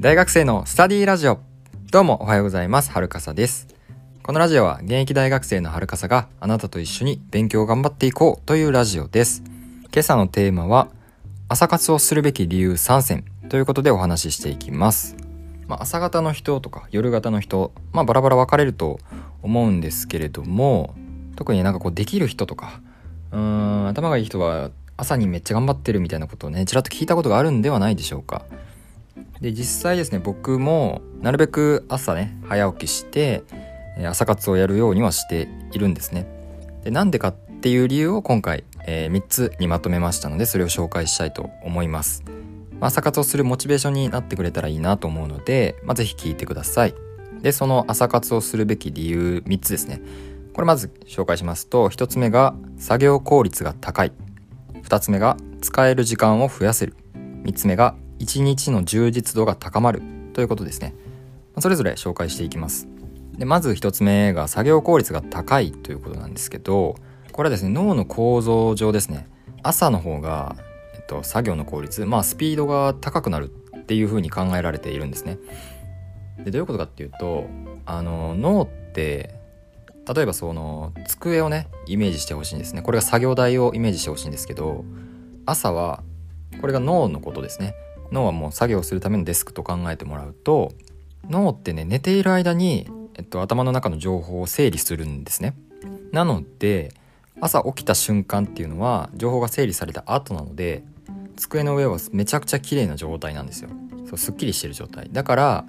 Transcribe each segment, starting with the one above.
大学生のスタディラジオ。どうもおはようございます。はるかさです。このラジオは現役大学生のはるかさがあなたと一緒に勉強を頑張っていこうというラジオです。今朝のテーマは朝活をするべき理由3選ということでお話ししていきます。まあ、朝方の人とか夜型の人まあバラバラ分かれると思うんですけれども特になんかこうできる人とかうーん頭がいい人は朝にめっちゃ頑張ってるみたいなことをねちらっと聞いたことがあるんではないでしょうか。で実際ですね僕もなるべく朝ね早起きして朝活をやるようにはしているんですね。でなんでかっていう理由を今回、えー、3つにまとめましたのでそれを紹介したいと思います。朝活をするモチベーションになってくれたらいいなと思うので、まあ、ぜひ聞いてください。でその朝活をするべき理由3つですね。これまず紹介しますと1つ目が作業効率が高い。2つ目が使える時間を増やせる。3つ目が1日の充実度が高まるということですね。それぞれ紹介していきます。でまず1つ目が作業効率が高いということなんですけどこれはですね脳の構造上ですね。朝の方がえっと作業の効率まあスピードが高くなるっていうふうに考えられているんですね。でどういうことかっていうとあの脳って例えばその机をねイメージしてほしいんですね。これが作業台をイメージしてほしいんですけど朝はこれが脳のことですね。脳はもう作業するためのデスクと考えてもらうと脳ってね寝ている間に、えっと、頭の中の情報を整理するんですね。なので朝起きた瞬間っていうのは情報が整理された後なので机の上はめちゃくちゃ綺麗な状態なんですよ。そうすっきりしてる状態。だから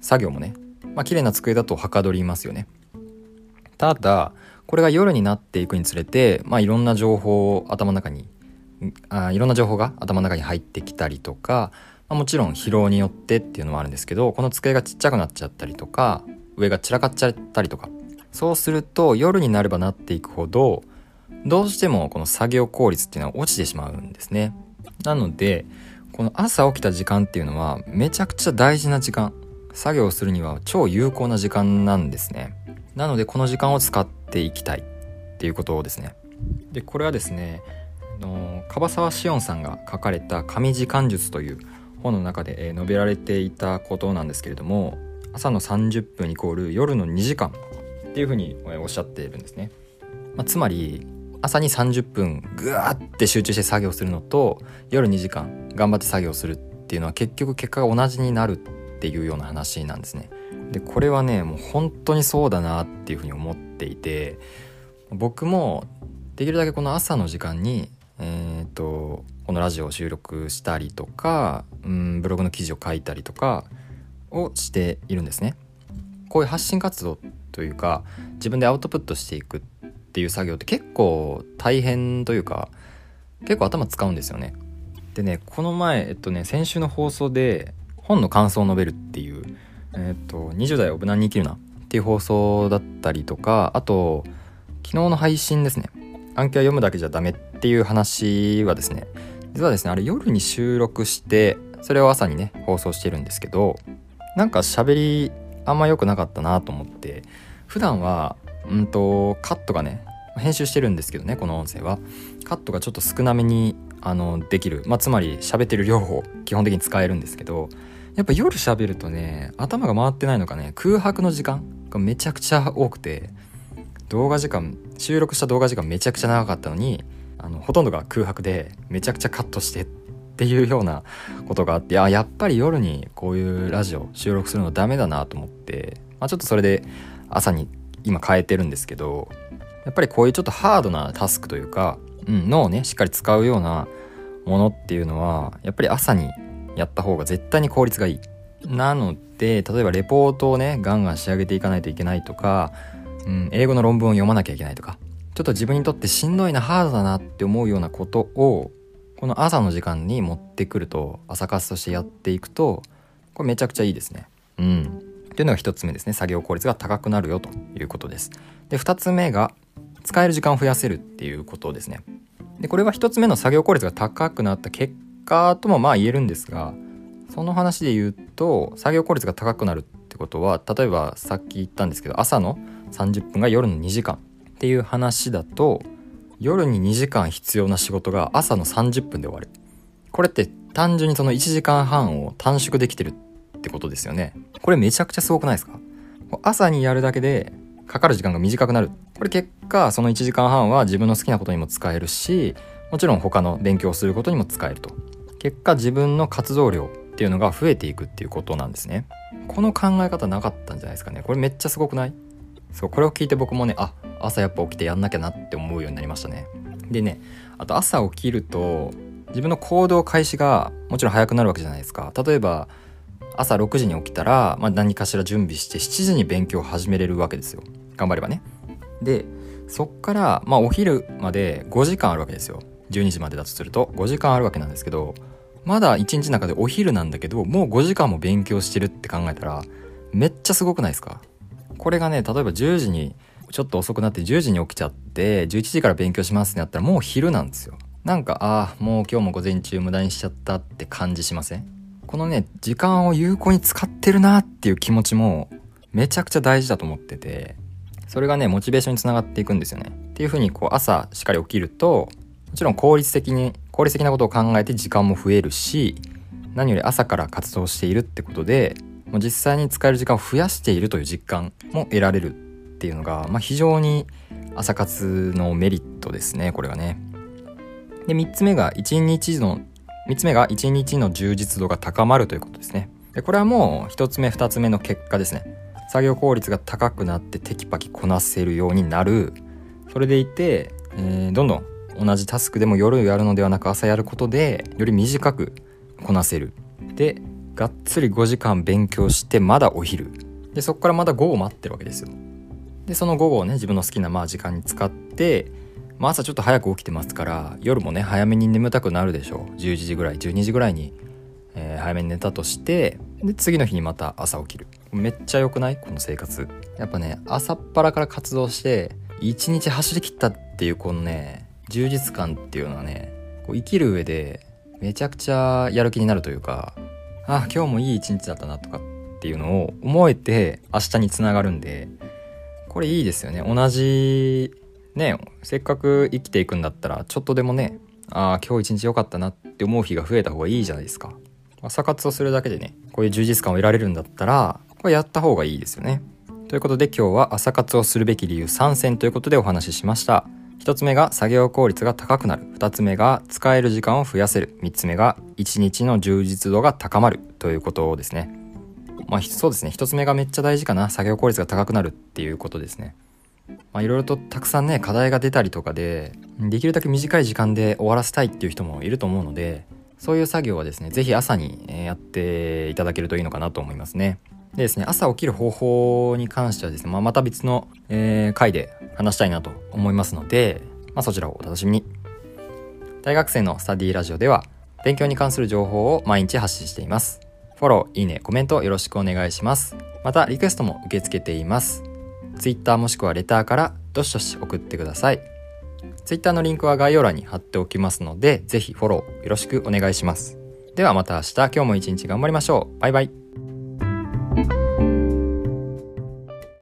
作業もねまあ綺麗な机だとはかどりますよね。ただこれが夜になっていくにつれてまあいろんな情報を頭の中にあいろんな情報が頭の中に入ってきたりとか、まあ、もちろん疲労によってっていうのもあるんですけどこの机がちっちゃくなっちゃったりとか上が散らかっちゃったりとかそうすると夜になればなっていくほどどうしてもこの作業効率っていうのは落ちてしまうんですね。なのでこの朝起きた時間っていうのはめちゃくちゃ大事な時間。作業するには超有効な時間なんですね。なのでこの時間を使っていきたいっていうことですね。でこれはですねの樺沢志音さんが書かれた「神時間術」という本の中で述べられていたことなんですけれども朝の30分イコール夜の2時間っていうふうにおっしゃっているんですね、まあ、つまり朝に30分ぐわって集中して作業するのと夜2時間頑張って作業するっていうのは結局結果が同じになるっていうような話なんですね。でこれはねもう本当にそうだなっていうふうに思っていて僕もできるだけこの朝の時間にと、このラジオを収録したりとかうんブログの記事を書いたりとかをしているんですね。こういう発信活動というか自分でアウトプットしていくっていう作業って結構大変というか結構頭使うんですよね。でねこの前えっとね先週の放送で本の感想を述べるっていう「えっと20代を無難に生きるな」っていう放送だったりとかあと昨日の配信ですね暗記は読むだけじゃダメってっていう話はですね実はですねあれ夜に収録してそれを朝にね放送してるんですけどなんか喋りあんま良くなかったなと思って普段はうんとカットがね編集してるんですけどねこの音声は。カットがちょっと少なめにあのできる、まあ、つまり喋ってる両方基本的に使えるんですけどやっぱ夜喋るとね頭が回ってないのかね空白の時間がめちゃくちゃ多くて動画時間収録した動画時間めちゃくちゃ長かったのにあのほとんどが空白でめちゃくちゃカットしてっていうようなことがあってあやっぱり夜にこういうラジオ収録するのダメだなと思って、まあ、ちょっとそれで朝に今変えてるんですけどやっぱりこういうちょっとハードなタスクというか、うん、脳をねしっかり使うようなものっていうのはやっぱり朝にやった方が絶対に効率がいい。なので例えばレポートをねガンガン仕上げていかないといけないとか、うん、英語の論文を読まなきゃいけないとかちょっと自分にとってしんどいなハードだなって思うようなことをこの朝の時間に持ってくると朝活としてやっていくとこれめちゃくちゃいいですね。うん。というのが1つ目ですね作業効率が高くなるよということですで2つ目が使える時間を増やせるっていうことですねでこれは1つ目の作業効率が高くなった結果ともまあ言えるんですがその話で言うと作業効率が高くなるってことは例えばさっき言ったんですけど朝の30分が夜の2時間っていう話だと夜に2時間必要な仕事が朝の30分で終わる。これって単純にその1時間半を短縮できてるってことですよね。これめちゃくちゃすごくないですか？朝にやるだけでかかる時間が短くなる。これ結果その1時間半は自分の好きなことにも使えるしもちろん他の勉強をすることにも使えると。結果自分の活動量っていうのが増えていくっていうことなんですね。この考え方なかったんじゃないですかね。これめっちゃすごくない？そうこれを聞いて僕もねあ朝やっぱ起きてやんなきゃなって思うようになりましたね。でねあと朝起きると自分の行動開始がもちろん早くなるわけじゃないですか。例えば朝6時に起きたら、まあ、何かしら準備して7時に勉強を始めれるわけですよ。頑張ればね。でそっから、まあ、お昼まで5時間あるわけですよ。12時までだとすると5時間あるわけなんですけどまだ1日の中でお昼なんだけどもう5時間も勉強してるって考えたらめっちゃすごくないですか？これがね例えば10時にちょっと遅くなって10時に起きちゃって11時から勉強しますってなったらもう昼なんですよ。なんかああもう今日も午前中無駄にしちゃったって感じしません？このね時間を有効に使ってるなっていう気持ちもめちゃくちゃ大事だと思っててそれがねモチベーションにつながっていくんですよね。っていう風にこう朝しっかり起きるともちろん効率的に効率的なことを考えて時間も増えるし何より朝から活動しているってことでもう実際に使える時間を増やしているという実感も得られるっていうのが、まあ、非常に朝活のメリットですねこれがね。で3つ目が1日の3つ目が1日の充実度が高まるということですね。でこれはもう1つ目2つ目の結果ですね。作業効率が高くなってテキパキこなせるようになる。それでいて、えー、どんどん同じタスクでも夜やるのではなく朝やることでより短くこなせるでがっつり5時間勉強してまだお昼でそこからまだ午後待ってるわけですよでその午後をね自分の好きなまあ時間に使って、まあ、朝ちょっと早く起きてますから夜もね早めに眠たくなるでしょう。11時ぐらい12時ぐらいに、えー、早めに寝たとしてで次の日にまた朝起きる。めっちゃ良くない？この生活。やっぱね朝っぱらから活動して一日走りきったっていうこのね充実感っていうのはねこう生きる上でめちゃくちゃやる気になるというかあ今日もいい一日だったなとかっていうのを思えて明日につながるんでこれいいですよね。同じねせっかく生きていくんだったらちょっとでもねああ今日一日良かったなって思う日が増えた方がいいじゃないですか。朝活をするだけでねこういう充実感を得られるんだったらこれやった方がいいですよね。ということで今日は朝活をするべき理由3選ということでお話ししました。1つ目が作業効率が高くなる。2つ目が使える時間を増やせる。3つ目が1日の充実度が高まる。ということですね。まあそうですね1つ目がめっちゃ大事かな作業効率が高くなるっていうことですねまあいろいろとたくさんね課題が出たりとかでできるだけ短い時間で終わらせたいっていう人もいると思うのでそういう作業はですね是非朝にやっていただけるといいのかなと思いますねでですね、朝起きる方法に関してはですね、まあ、また別の、えー、回で話したいなと思いますので、まあ、そちらをお楽しみに。大学生のスタディラジオでは、勉強に関する情報を毎日発信しています。フォロー、いいね、コメントよろしくお願いします。また、リクエストも受け付けています。Twitter もしくはレターからどしどし送ってください。Twitter のリンクは概要欄に貼っておきますので、ぜひフォローよろしくお願いします。ではまた明日、今日も一日頑張りましょう。バイバイ。